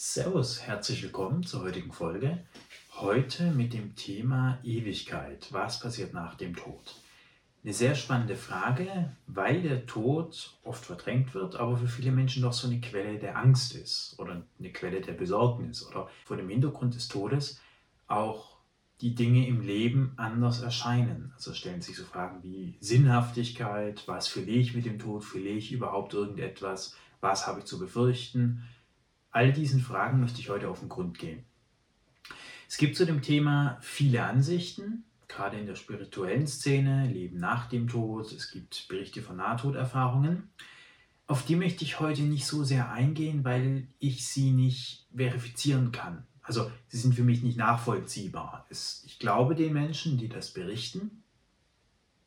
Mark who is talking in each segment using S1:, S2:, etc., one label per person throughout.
S1: Servus, herzlich willkommen zur heutigen Folge. Heute mit dem Thema Ewigkeit. Was passiert nach dem Tod? Eine sehr spannende Frage, weil der Tod oft verdrängt wird, aber für viele Menschen doch so eine Quelle der Angst ist oder eine Quelle der Besorgnis oder vor dem Hintergrund des Todes auch die Dinge im Leben anders erscheinen. Also stellen sich so Fragen wie Sinnhaftigkeit, was verliere ich mit dem Tod, verliere ich überhaupt irgendetwas, was habe ich zu befürchten All diesen Fragen möchte ich heute auf den Grund gehen. Es gibt zu dem Thema viele Ansichten, gerade in der spirituellen Szene, Leben nach dem Tod, es gibt Berichte von Nahtoderfahrungen. Auf die möchte ich heute nicht so sehr eingehen, weil ich sie nicht verifizieren kann. Also sie sind für mich nicht nachvollziehbar. ich glaube den Menschen, die das berichten,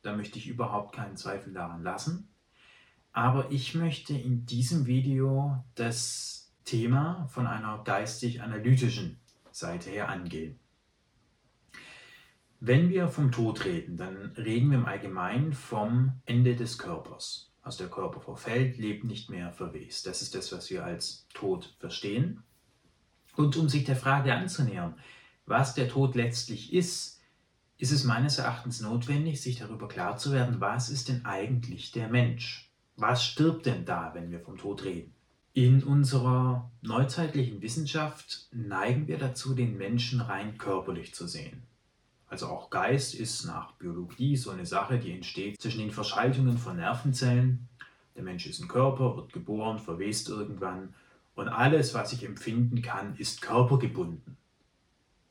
S1: da möchte ich überhaupt keinen Zweifel daran lassen. Aber ich möchte in diesem Video das Thema von einer geistig-analytischen Seite her angehen. Wenn wir vom Tod reden, dann reden wir im Allgemeinen vom Ende des Körpers. Also der Körper verfällt, lebt nicht mehr, verwest. Das ist das, was wir als Tod verstehen. Und um sich der Frage anzunähern, was der Tod letztlich ist, ist es meines Erachtens notwendig, sich darüber klar zu werden, was ist denn eigentlich der Mensch? Was stirbt denn da, wenn wir vom Tod reden? In unserer neuzeitlichen Wissenschaft neigen wir dazu, den Menschen rein körperlich zu sehen. Also auch Geist ist nach Biologie so eine Sache, die entsteht zwischen den Verschaltungen von Nervenzellen. Der Mensch ist ein Körper, wird geboren, verwest irgendwann und alles, was ich empfinden kann, ist körpergebunden.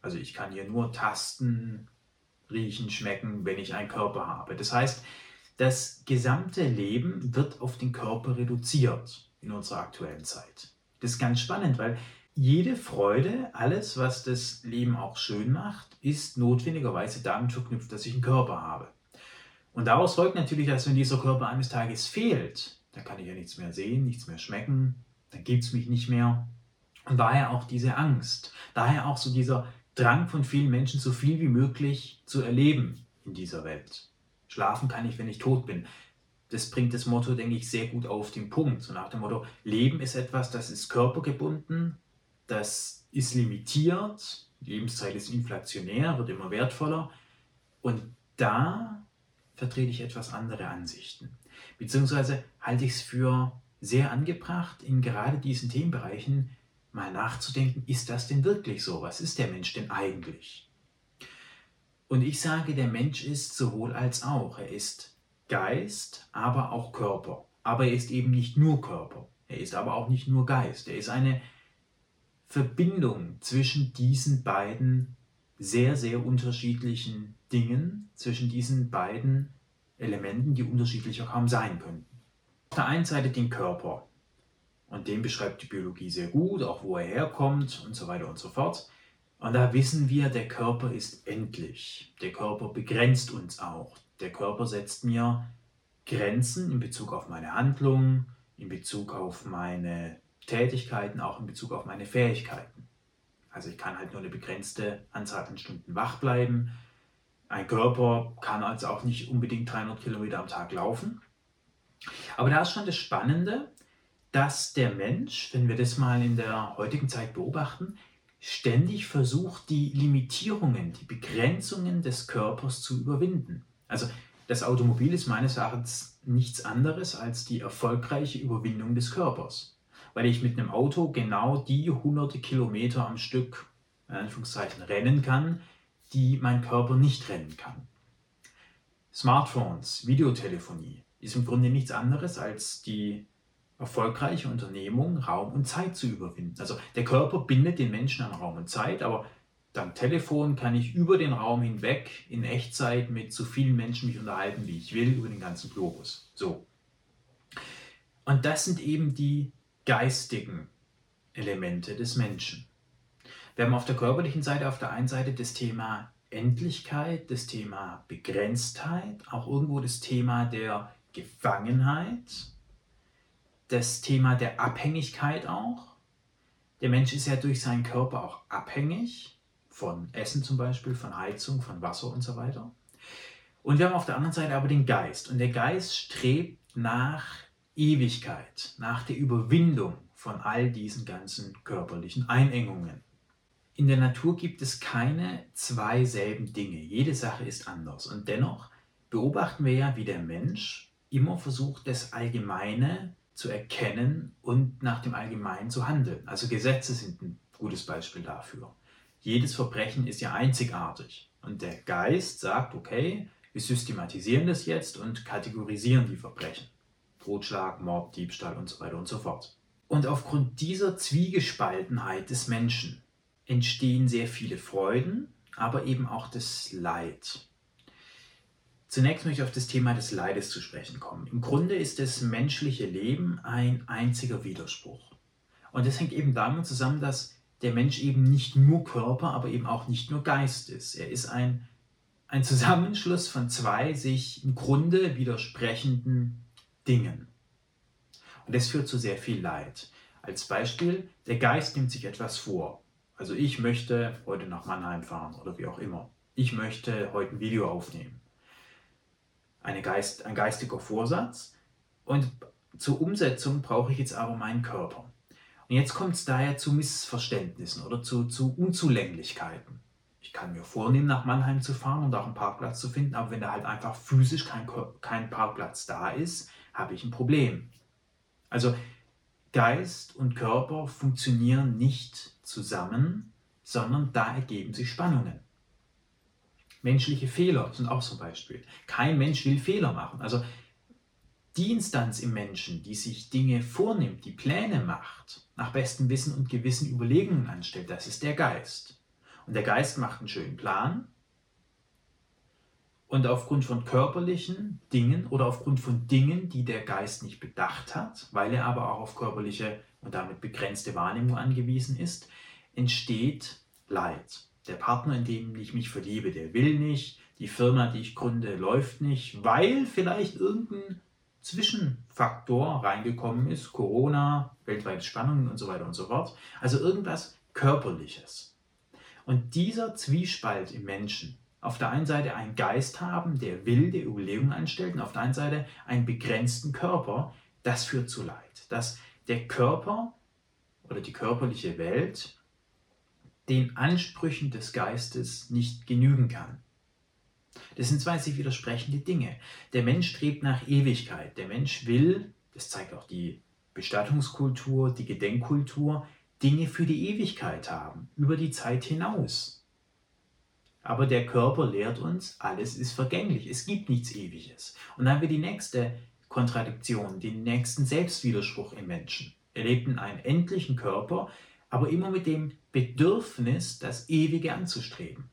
S1: Also ich kann hier nur tasten, riechen, schmecken, wenn ich einen Körper habe. Das heißt, das gesamte Leben wird auf den Körper reduziert in unserer aktuellen Zeit. Das ist ganz spannend, weil jede Freude, alles, was das Leben auch schön macht, ist notwendigerweise damit verknüpft, dass ich einen Körper habe. Und daraus folgt natürlich, dass wenn dieser Körper eines Tages fehlt, dann kann ich ja nichts mehr sehen, nichts mehr schmecken, dann gibt es mich nicht mehr. Und daher auch diese Angst, daher auch so dieser Drang von vielen Menschen, so viel wie möglich zu erleben in dieser Welt. Schlafen kann ich, wenn ich tot bin das bringt das Motto, denke ich, sehr gut auf den Punkt. So nach dem Motto, Leben ist etwas, das ist körpergebunden, das ist limitiert, die Lebenszeit ist inflationär, wird immer wertvoller. Und da vertrete ich etwas andere Ansichten. Beziehungsweise halte ich es für sehr angebracht, in gerade diesen Themenbereichen mal nachzudenken, ist das denn wirklich so? Was ist der Mensch denn eigentlich? Und ich sage, der Mensch ist sowohl als auch. Er ist Geist, aber auch Körper. Aber er ist eben nicht nur Körper. Er ist aber auch nicht nur Geist. Er ist eine Verbindung zwischen diesen beiden sehr, sehr unterschiedlichen Dingen, zwischen diesen beiden Elementen, die unterschiedlicher kaum sein könnten. Auf der einen Seite den Körper. Und den beschreibt die Biologie sehr gut, auch wo er herkommt und so weiter und so fort. Und da wissen wir, der Körper ist endlich. Der Körper begrenzt uns auch. Der Körper setzt mir Grenzen in Bezug auf meine Handlungen, in Bezug auf meine Tätigkeiten, auch in Bezug auf meine Fähigkeiten. Also ich kann halt nur eine begrenzte Anzahl an Stunden wach bleiben. Ein Körper kann also auch nicht unbedingt 300 Kilometer am Tag laufen. Aber da ist schon das Spannende, dass der Mensch, wenn wir das mal in der heutigen Zeit beobachten, ständig versucht, die Limitierungen, die Begrenzungen des Körpers zu überwinden. Also das Automobil ist meines Erachtens nichts anderes als die erfolgreiche Überwindung des Körpers. Weil ich mit einem Auto genau die hunderte Kilometer am Stück, in Anführungszeichen, rennen kann, die mein Körper nicht rennen kann. Smartphones, Videotelefonie ist im Grunde nichts anderes als die erfolgreiche Unternehmung, Raum und Zeit zu überwinden. Also der Körper bindet den Menschen an Raum und Zeit, aber Dank Telefon kann ich über den Raum hinweg in Echtzeit mit so vielen Menschen mich unterhalten, wie ich will, über den ganzen Globus. So. Und das sind eben die geistigen Elemente des Menschen. Wir haben auf der körperlichen Seite auf der einen Seite das Thema Endlichkeit, das Thema Begrenztheit, auch irgendwo das Thema der Gefangenheit, das Thema der Abhängigkeit auch. Der Mensch ist ja durch seinen Körper auch abhängig von Essen zum Beispiel, von Heizung, von Wasser und so weiter. Und wir haben auf der anderen Seite aber den Geist. Und der Geist strebt nach Ewigkeit, nach der Überwindung von all diesen ganzen körperlichen Einengungen. In der Natur gibt es keine zwei selben Dinge. Jede Sache ist anders. Und dennoch beobachten wir ja, wie der Mensch immer versucht, das Allgemeine zu erkennen und nach dem Allgemeinen zu handeln. Also Gesetze sind ein gutes Beispiel dafür. Jedes Verbrechen ist ja einzigartig. Und der Geist sagt, okay, wir systematisieren das jetzt und kategorisieren die Verbrechen. Totschlag, Mord, Diebstahl und so weiter und so fort. Und aufgrund dieser Zwiegespaltenheit des Menschen entstehen sehr viele Freuden, aber eben auch das Leid. Zunächst möchte ich auf das Thema des Leides zu sprechen kommen. Im Grunde ist das menschliche Leben ein einziger Widerspruch. Und das hängt eben damit zusammen, dass der Mensch eben nicht nur Körper, aber eben auch nicht nur Geist ist. Er ist ein, ein Zusammenschluss von zwei sich im Grunde widersprechenden Dingen. Und das führt zu sehr viel Leid. Als Beispiel, der Geist nimmt sich etwas vor. Also ich möchte heute nach Mannheim fahren oder wie auch immer. Ich möchte heute ein Video aufnehmen. Eine Geist, ein geistiger Vorsatz. Und zur Umsetzung brauche ich jetzt aber meinen Körper. Und jetzt kommt es daher zu Missverständnissen oder zu, zu Unzulänglichkeiten. Ich kann mir vornehmen, nach Mannheim zu fahren und auch einen Parkplatz zu finden, aber wenn da halt einfach physisch kein, kein Parkplatz da ist, habe ich ein Problem. Also Geist und Körper funktionieren nicht zusammen, sondern da ergeben sich Spannungen. Menschliche Fehler sind auch so ein Beispiel. Kein Mensch will Fehler machen. Also die Instanz im Menschen, die sich Dinge vornimmt, die Pläne macht, nach bestem Wissen und Gewissen Überlegungen anstellt, das ist der Geist. Und der Geist macht einen schönen Plan und aufgrund von körperlichen Dingen oder aufgrund von Dingen, die der Geist nicht bedacht hat, weil er aber auch auf körperliche und damit begrenzte Wahrnehmung angewiesen ist, entsteht Leid. Der Partner, in den ich mich verliebe, der will nicht, die Firma, die ich gründe, läuft nicht, weil vielleicht irgendein Zwischenfaktor reingekommen ist, Corona, weltweite Spannungen und so weiter und so fort. Also irgendwas Körperliches. Und dieser Zwiespalt im Menschen, auf der einen Seite einen Geist haben, der will, der Überlegungen anstellt, und auf der anderen Seite einen begrenzten Körper, das führt zu Leid. Dass der Körper oder die körperliche Welt den Ansprüchen des Geistes nicht genügen kann. Das sind zwei sich widersprechende Dinge. Der Mensch strebt nach Ewigkeit. Der Mensch will, das zeigt auch die Bestattungskultur, die Gedenkkultur, Dinge für die Ewigkeit haben, über die Zeit hinaus. Aber der Körper lehrt uns, alles ist vergänglich, es gibt nichts Ewiges. Und dann haben wir die nächste Kontradiktion, den nächsten Selbstwiderspruch im Menschen. Er lebt in einem endlichen Körper, aber immer mit dem Bedürfnis, das Ewige anzustreben.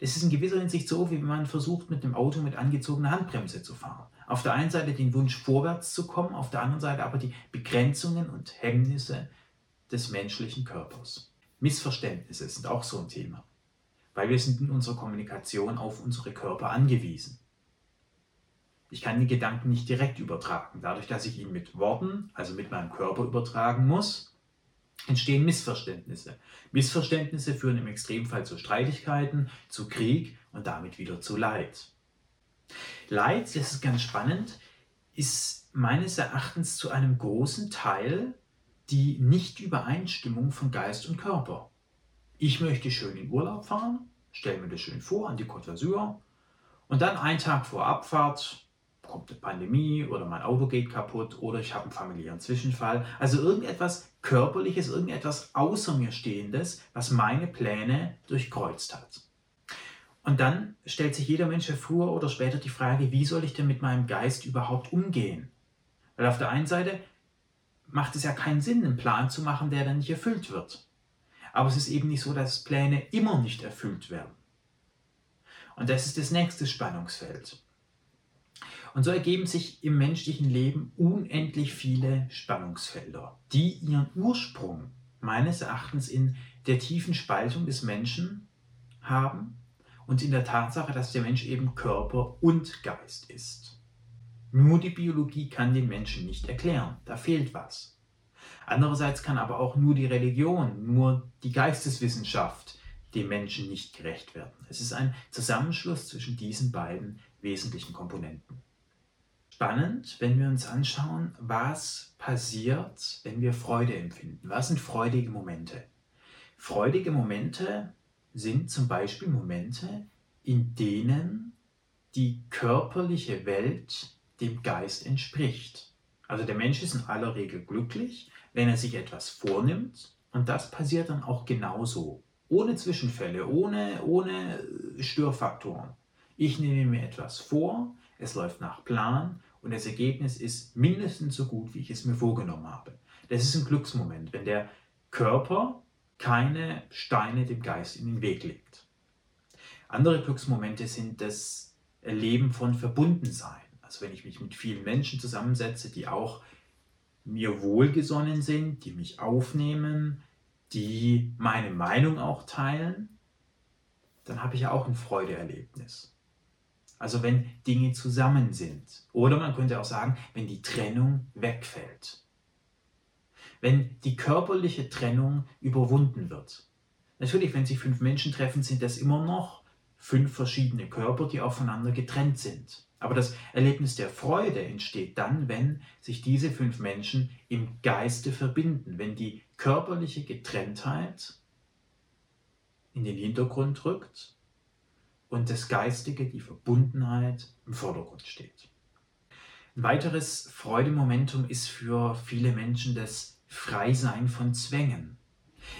S1: Das ist in gewisser Hinsicht so, wie wenn man versucht, mit dem Auto mit angezogener Handbremse zu fahren. Auf der einen Seite den Wunsch, vorwärts zu kommen, auf der anderen Seite aber die Begrenzungen und Hemmnisse des menschlichen Körpers. Missverständnisse sind auch so ein Thema weil wir sind in unserer Kommunikation auf unsere Körper angewiesen. Ich kann die Gedanken nicht direkt übertragen. Dadurch, dass ich ihn mit Worten, also mit meinem Körper übertragen muss, entstehen Missverständnisse. Missverständnisse führen im Extremfall zu Streitigkeiten, zu Krieg und damit wieder zu Leid. Leid, das ist ganz spannend, ist meines Erachtens zu einem großen Teil die Nichtübereinstimmung von Geist und Körper. Ich möchte schön in Urlaub fahren, stelle mir das schön vor an die Côte d'Azur und dann einen Tag vor Abfahrt kommt eine Pandemie oder mein Auto geht kaputt oder ich habe einen familiären Zwischenfall. Also irgendetwas Körperliches, irgendetwas außer mir Stehendes, was meine Pläne durchkreuzt hat. Und dann stellt sich jeder Mensch früher oder später die Frage, wie soll ich denn mit meinem Geist überhaupt umgehen? Weil auf der einen Seite macht es ja keinen Sinn, einen Plan zu machen, der dann nicht erfüllt wird. Aber es ist eben nicht so, dass Pläne immer nicht erfüllt werden. Und das ist das nächste Spannungsfeld. Und so ergeben sich im menschlichen Leben unendlich viele Spannungsfelder, die ihren Ursprung meines Erachtens in der tiefen Spaltung des Menschen haben und in der Tatsache, dass der Mensch eben Körper und Geist ist. Nur die Biologie kann den Menschen nicht erklären, da fehlt was. Andererseits kann aber auch nur die Religion, nur die Geisteswissenschaft dem Menschen nicht gerecht werden. Es ist ein Zusammenschluss zwischen diesen beiden wesentlichen Komponenten. Spannend, wenn wir uns anschauen, was passiert, wenn wir Freude empfinden. Was sind freudige Momente? Freudige Momente sind zum Beispiel Momente, in denen die körperliche Welt dem Geist entspricht. Also der Mensch ist in aller Regel glücklich, wenn er sich etwas vornimmt und das passiert dann auch genauso. Ohne Zwischenfälle, ohne, ohne Störfaktoren. Ich nehme mir etwas vor, es läuft nach Plan und das Ergebnis ist mindestens so gut, wie ich es mir vorgenommen habe. Das ist ein Glücksmoment, wenn der Körper keine Steine dem Geist in den Weg legt. Andere Glücksmomente sind das Erleben von Verbundensein. Also wenn ich mich mit vielen Menschen zusammensetze, die auch mir wohlgesonnen sind, die mich aufnehmen, die meine Meinung auch teilen, dann habe ich auch ein Freudeerlebnis. Also wenn Dinge zusammen sind. Oder man könnte auch sagen, wenn die Trennung wegfällt. Wenn die körperliche Trennung überwunden wird. Natürlich, wenn sich fünf Menschen treffen, sind das immer noch fünf verschiedene Körper, die aufeinander getrennt sind. Aber das Erlebnis der Freude entsteht dann, wenn sich diese fünf Menschen im Geiste verbinden, wenn die körperliche Getrenntheit in den Hintergrund rückt und das Geistige, die Verbundenheit im Vordergrund steht. Ein weiteres Freudemomentum ist für viele Menschen das Freisein von Zwängen.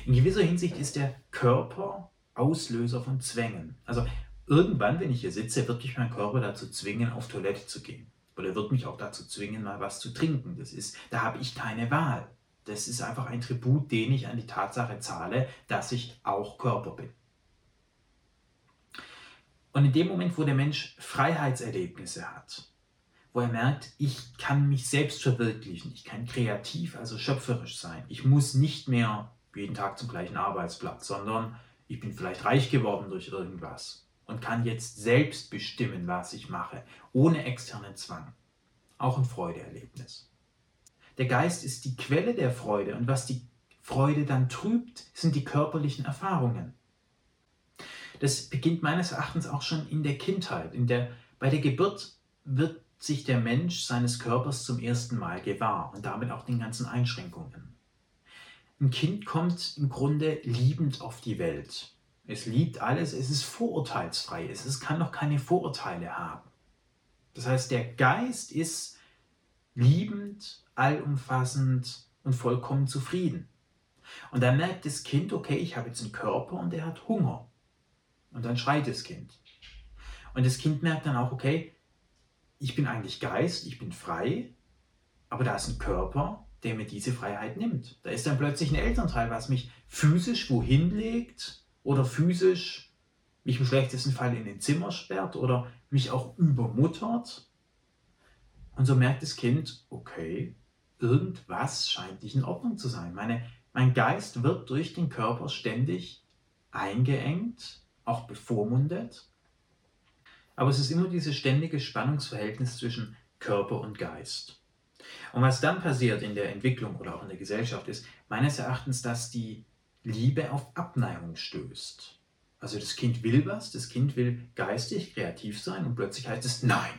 S1: In gewisser Hinsicht ist der Körper Auslöser von Zwängen. Also irgendwann, wenn ich hier sitze, wird mich mein Körper dazu zwingen, auf Toilette zu gehen. Oder wird mich auch dazu zwingen, mal was zu trinken. Das ist, da habe ich keine Wahl. Das ist einfach ein Tribut, den ich an die Tatsache zahle, dass ich auch Körper bin. Und in dem Moment, wo der Mensch Freiheitserlebnisse hat, wo er merkt, ich kann mich selbst verwirklichen, ich kann kreativ, also schöpferisch sein, ich muss nicht mehr jeden Tag zum gleichen Arbeitsplatz, sondern ich bin vielleicht reich geworden durch irgendwas und kann jetzt selbst bestimmen, was ich mache, ohne externen Zwang. Auch ein Freudeerlebnis. Der Geist ist die Quelle der Freude und was die Freude dann trübt, sind die körperlichen Erfahrungen. Das beginnt meines Erachtens auch schon in der Kindheit. In der, bei der Geburt wird sich der Mensch seines Körpers zum ersten Mal gewahr und damit auch den ganzen Einschränkungen. Ein Kind kommt im Grunde liebend auf die Welt. Es liebt alles, es ist vorurteilsfrei, es kann noch keine Vorurteile haben. Das heißt, der Geist ist liebend, allumfassend und vollkommen zufrieden. Und dann merkt das Kind, okay, ich habe jetzt einen Körper und der hat Hunger. Und dann schreit das Kind. Und das Kind merkt dann auch, okay, ich bin eigentlich Geist, ich bin frei, aber da ist ein Körper, der mir diese Freiheit nimmt. Da ist dann plötzlich ein Elternteil, was mich physisch wohin legt oder physisch mich im schlechtesten Fall in den Zimmer sperrt oder mich auch übermuttert. Und so merkt das Kind, okay, irgendwas scheint nicht in Ordnung zu sein. Meine, mein Geist wird durch den Körper ständig eingeengt auch bevormundet. Aber es ist immer dieses ständige Spannungsverhältnis zwischen Körper und Geist. Und was dann passiert in der Entwicklung oder auch in der Gesellschaft ist, meines Erachtens, dass die Liebe auf Abneigung stößt. Also das Kind will was, das Kind will geistig, kreativ sein und plötzlich heißt es, nein,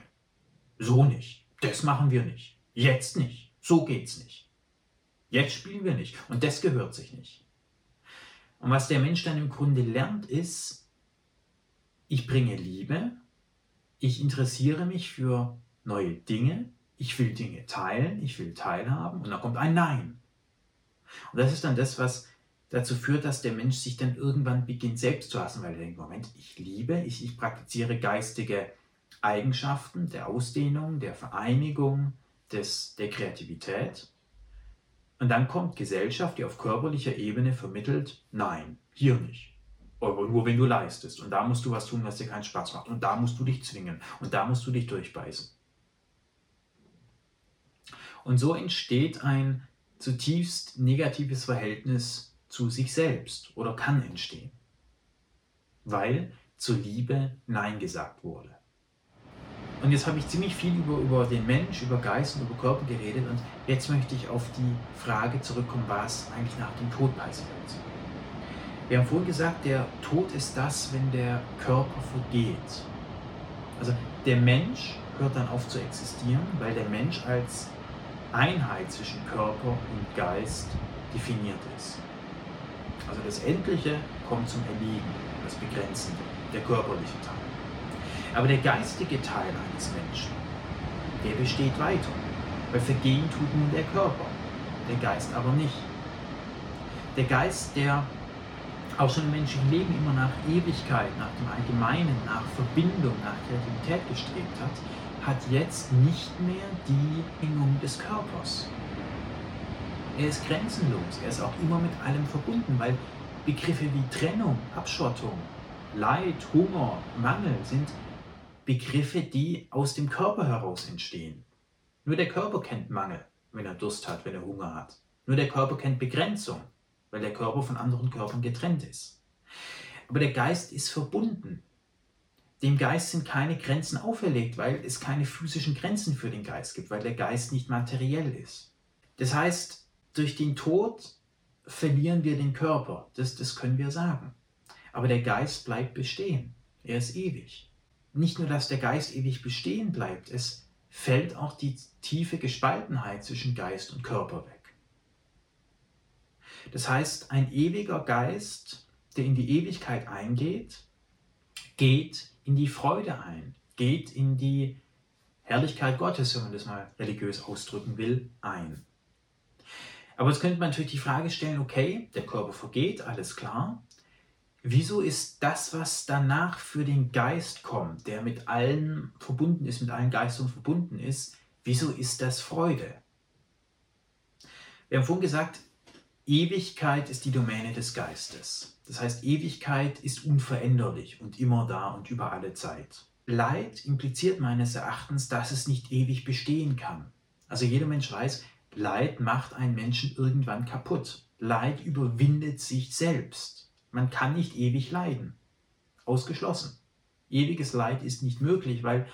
S1: so nicht, das machen wir nicht, jetzt nicht, so geht's nicht. Jetzt spielen wir nicht und das gehört sich nicht. Und was der Mensch dann im Grunde lernt, ist, ich bringe Liebe, ich interessiere mich für neue Dinge, ich will Dinge teilen, ich will teilhaben und dann kommt ein Nein. Und das ist dann das, was dazu führt, dass der Mensch sich dann irgendwann beginnt selbst zu hassen, weil er denkt, Moment, ich liebe, ich, ich praktiziere geistige Eigenschaften der Ausdehnung, der Vereinigung, des, der Kreativität. Und dann kommt Gesellschaft, die auf körperlicher Ebene vermittelt, nein, hier nicht. Euro, nur wenn du leistest. Und da musst du was tun, was dir keinen Spaß macht. Und da musst du dich zwingen. Und da musst du dich durchbeißen. Und so entsteht ein zutiefst negatives Verhältnis zu sich selbst oder kann entstehen. Weil zur Liebe Nein gesagt wurde. Und jetzt habe ich ziemlich viel über, über den Mensch, über Geist und über Körper geredet und jetzt möchte ich auf die Frage zurückkommen, was eigentlich nach dem Tod passiert. Wir haben vorhin gesagt, der Tod ist das, wenn der Körper vergeht. Also der Mensch hört dann auf zu existieren, weil der Mensch als Einheit zwischen Körper und Geist definiert ist. Also das Endliche kommt zum Erliegen, das Begrenzende, der körperliche Teil. Aber der geistige Teil eines Menschen, der besteht weiter, weil vergehen tut nun der Körper, der Geist aber nicht. Der Geist, der auch schon im menschlichen Leben immer nach Ewigkeit, nach dem Allgemeinen, nach Verbindung, nach Kreativität gestrebt hat, hat jetzt nicht mehr die Bedingung des Körpers. Er ist grenzenlos, er ist auch immer mit allem verbunden, weil Begriffe wie Trennung, Abschottung, Leid, Hunger, Mangel sind Begriffe, die aus dem Körper heraus entstehen. Nur der Körper kennt Mangel, wenn er Durst hat, wenn er Hunger hat. Nur der Körper kennt Begrenzung, weil der Körper von anderen Körpern getrennt ist. Aber der Geist ist verbunden. Dem Geist sind keine Grenzen auferlegt, weil es keine physischen Grenzen für den Geist gibt, weil der Geist nicht materiell ist. Das heißt, durch den Tod verlieren wir den Körper, das, das können wir sagen. Aber der Geist bleibt bestehen, er ist ewig nicht nur, dass der Geist ewig bestehen bleibt, es fällt auch die tiefe Gespaltenheit zwischen Geist und Körper weg. Das heißt, ein ewiger Geist, der in die Ewigkeit eingeht, geht in die Freude ein, geht in die Herrlichkeit Gottes, wenn man das mal religiös ausdrücken will, ein. Aber jetzt könnte man natürlich die Frage stellen, okay, der Körper vergeht, alles klar, Wieso ist das, was danach für den Geist kommt, der mit allen verbunden ist, mit allen Geistern verbunden ist, wieso ist das Freude? Wir haben vorhin gesagt, Ewigkeit ist die Domäne des Geistes. Das heißt, Ewigkeit ist unveränderlich und immer da und über alle Zeit. Leid impliziert meines Erachtens, dass es nicht ewig bestehen kann. Also jeder Mensch weiß, Leid macht einen Menschen irgendwann kaputt. Leid überwindet sich selbst. Man kann nicht ewig leiden. Ausgeschlossen. Ewiges Leid ist nicht möglich, weil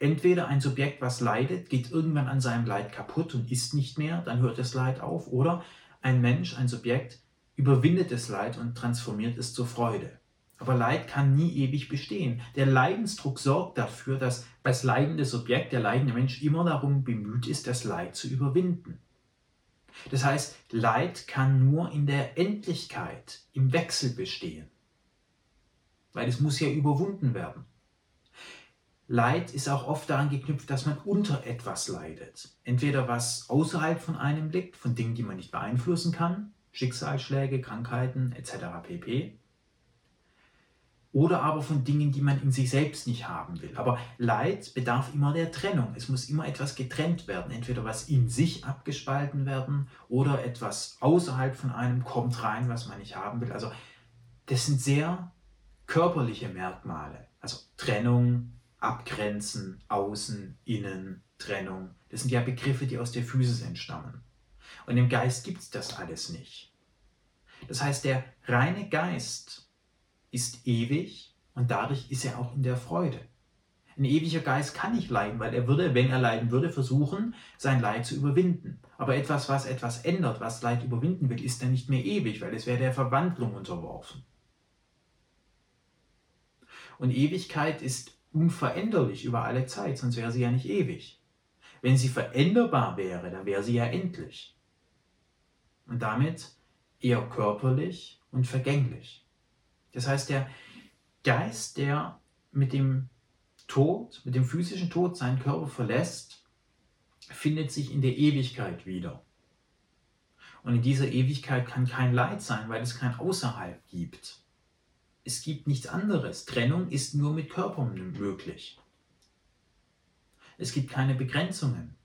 S1: entweder ein Subjekt, was leidet, geht irgendwann an seinem Leid kaputt und ist nicht mehr, dann hört das Leid auf, oder ein Mensch, ein Subjekt, überwindet das Leid und transformiert es zur Freude. Aber Leid kann nie ewig bestehen. Der Leidensdruck sorgt dafür, dass das leidende Subjekt, der leidende Mensch immer darum bemüht ist, das Leid zu überwinden. Das heißt, Leid kann nur in der Endlichkeit, im Wechsel bestehen, weil es muss ja überwunden werden. Leid ist auch oft daran geknüpft, dass man unter etwas leidet. Entweder was außerhalb von einem liegt, von Dingen, die man nicht beeinflussen kann, Schicksalsschläge, Krankheiten etc. pp oder aber von Dingen, die man in sich selbst nicht haben will. Aber Leid bedarf immer der Trennung. Es muss immer etwas getrennt werden. Entweder was in sich abgespalten werden oder etwas außerhalb von einem kommt rein, was man nicht haben will. Also das sind sehr körperliche Merkmale. Also Trennung, Abgrenzen, Außen, Innen, Trennung. Das sind ja Begriffe, die aus der Physis entstammen. Und im Geist gibt es das alles nicht. Das heißt, der reine Geist ist ewig und dadurch ist er auch in der Freude. Ein ewiger Geist kann nicht leiden, weil er würde, wenn er leiden würde, versuchen, sein Leid zu überwinden. Aber etwas, was etwas ändert, was Leid überwinden will, ist dann nicht mehr ewig, weil es wäre der Verwandlung unterworfen. Und Ewigkeit ist unveränderlich über alle Zeit, sonst wäre sie ja nicht ewig. Wenn sie veränderbar wäre, dann wäre sie ja endlich. Und damit eher körperlich und vergänglich. Das heißt, der Geist, der mit dem Tod, mit dem physischen Tod seinen Körper verlässt, findet sich in der Ewigkeit wieder. Und in dieser Ewigkeit kann kein Leid sein, weil es kein Außerhalb gibt. Es gibt nichts anderes. Trennung ist nur mit Körpern möglich. Es gibt keine Begrenzungen.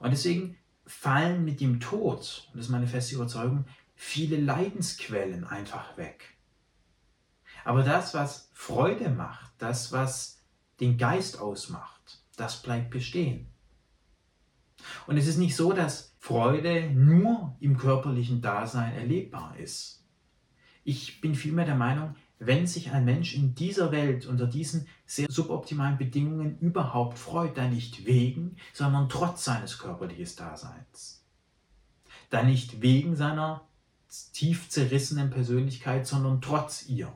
S1: Und deswegen fallen mit dem Tod, und das ist meine feste Überzeugung, viele Leidensquellen einfach weg. Aber das, was Freude macht, das, was den Geist ausmacht, das bleibt bestehen. Und es ist nicht so, dass Freude nur im körperlichen Dasein erlebbar ist. Ich bin vielmehr der Meinung, wenn sich ein Mensch in dieser Welt unter diesen sehr suboptimalen Bedingungen überhaupt freut, dann nicht wegen, sondern trotz seines körperlichen Daseins. Dann nicht wegen seiner tief zerrissenen Persönlichkeit, sondern trotz ihr.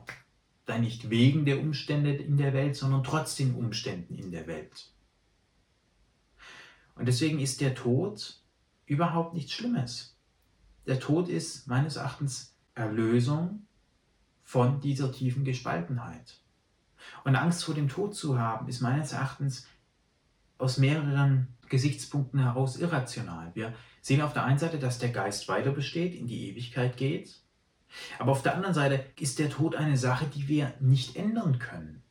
S1: dann nicht wegen der Umstände in der Welt, sondern trotz den Umständen in der Welt. Und deswegen ist der Tod überhaupt nichts Schlimmes. Der Tod ist meines Erachtens Erlösung von dieser tiefen Gespaltenheit. Und Angst vor dem Tod zu haben, ist meines Erachtens aus mehreren Gesichtspunkten heraus irrational. Wir sehen auf der einen Seite, dass der Geist weiter besteht, in die Ewigkeit geht. Aber auf der anderen Seite ist der Tod eine Sache, die wir nicht ändern können.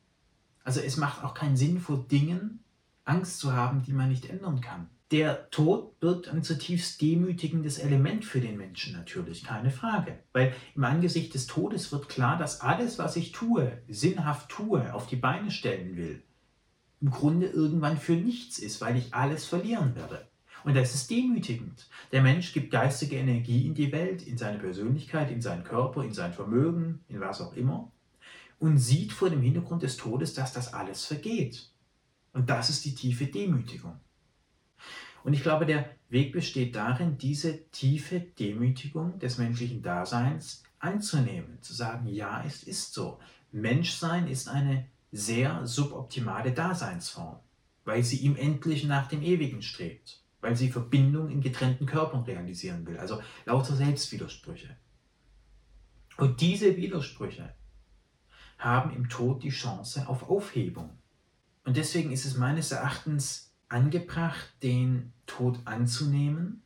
S1: Also es macht auch keinen Sinn, vor Dingen Angst zu haben, die man nicht ändern kann. Der Tod birgt ein zutiefst demütigendes Element für den Menschen natürlich, keine Frage. Weil im Angesicht des Todes wird klar, dass alles, was ich tue, sinnhaft tue, auf die Beine stellen will, im Grunde irgendwann für nichts ist, weil ich alles verlieren werde. Und das ist demütigend. Der Mensch gibt geistige Energie in die Welt, in seine Persönlichkeit, in seinen Körper, in sein Vermögen, in was auch immer, und sieht vor dem Hintergrund des Todes, dass das alles vergeht. Und das ist die tiefe Demütigung. Und ich glaube, der Weg besteht darin, diese tiefe Demütigung des menschlichen Daseins anzunehmen, zu sagen, ja, es ist so. Menschsein ist eine sehr suboptimale Daseinsform, weil sie im Endlichen nach dem Ewigen strebt, weil sie Verbindung in getrennten Körpern realisieren will, also lauter Selbstwidersprüche. Und diese Widersprüche haben im Tod die Chance auf Aufhebung. Und deswegen ist es meines Erachtens angebracht, den Tod anzunehmen,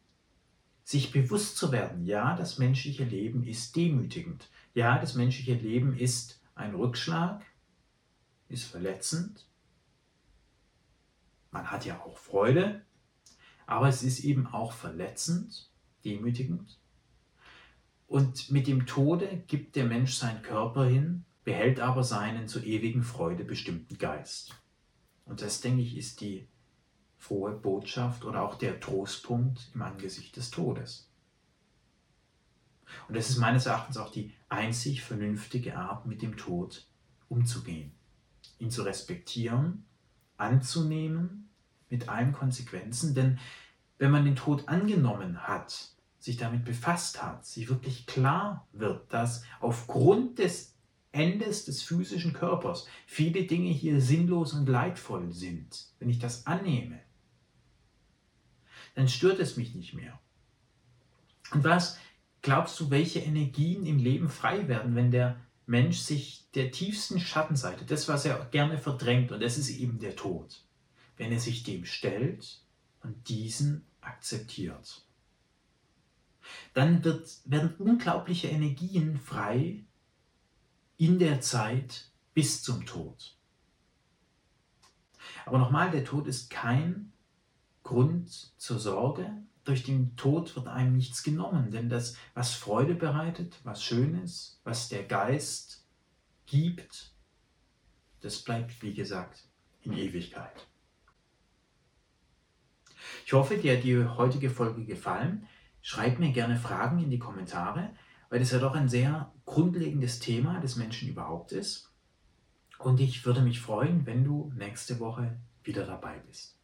S1: sich bewusst zu werden, ja, das menschliche Leben ist demütigend, ja, das menschliche Leben ist ein Rückschlag, ist verletzend. Man hat ja auch Freude, aber es ist eben auch verletzend, demütigend. Und mit dem Tode gibt der Mensch seinen Körper hin, behält aber seinen zur ewigen Freude bestimmten Geist. Und das, denke ich, ist die frohe Botschaft oder auch der Trostpunkt im Angesicht des Todes. Und das ist meines Erachtens auch die einzig vernünftige Art, mit dem Tod umzugehen ihn zu respektieren, anzunehmen mit allen Konsequenzen. Denn wenn man den Tod angenommen hat, sich damit befasst hat, sich wirklich klar wird, dass aufgrund des Endes des physischen Körpers viele Dinge hier sinnlos und leidvoll sind, wenn ich das annehme, dann stört es mich nicht mehr. Und was glaubst du, welche Energien im Leben frei werden, wenn der Mensch sich der tiefsten Schattenseite, das, was er gerne verdrängt, und das ist eben der Tod, wenn er sich dem stellt und diesen akzeptiert. Dann wird, werden unglaubliche Energien frei in der Zeit bis zum Tod. Aber nochmal, der Tod ist kein Grund zur Sorge, durch den Tod wird einem nichts genommen, denn das, was Freude bereitet, was schön ist, was der Geist gibt, das bleibt, wie gesagt, in Ewigkeit. Ich hoffe, dir hat die heutige Folge gefallen. Schreib mir gerne Fragen in die Kommentare, weil das ja doch ein sehr grundlegendes Thema des Menschen überhaupt ist. Und ich würde mich freuen, wenn du nächste Woche wieder dabei bist.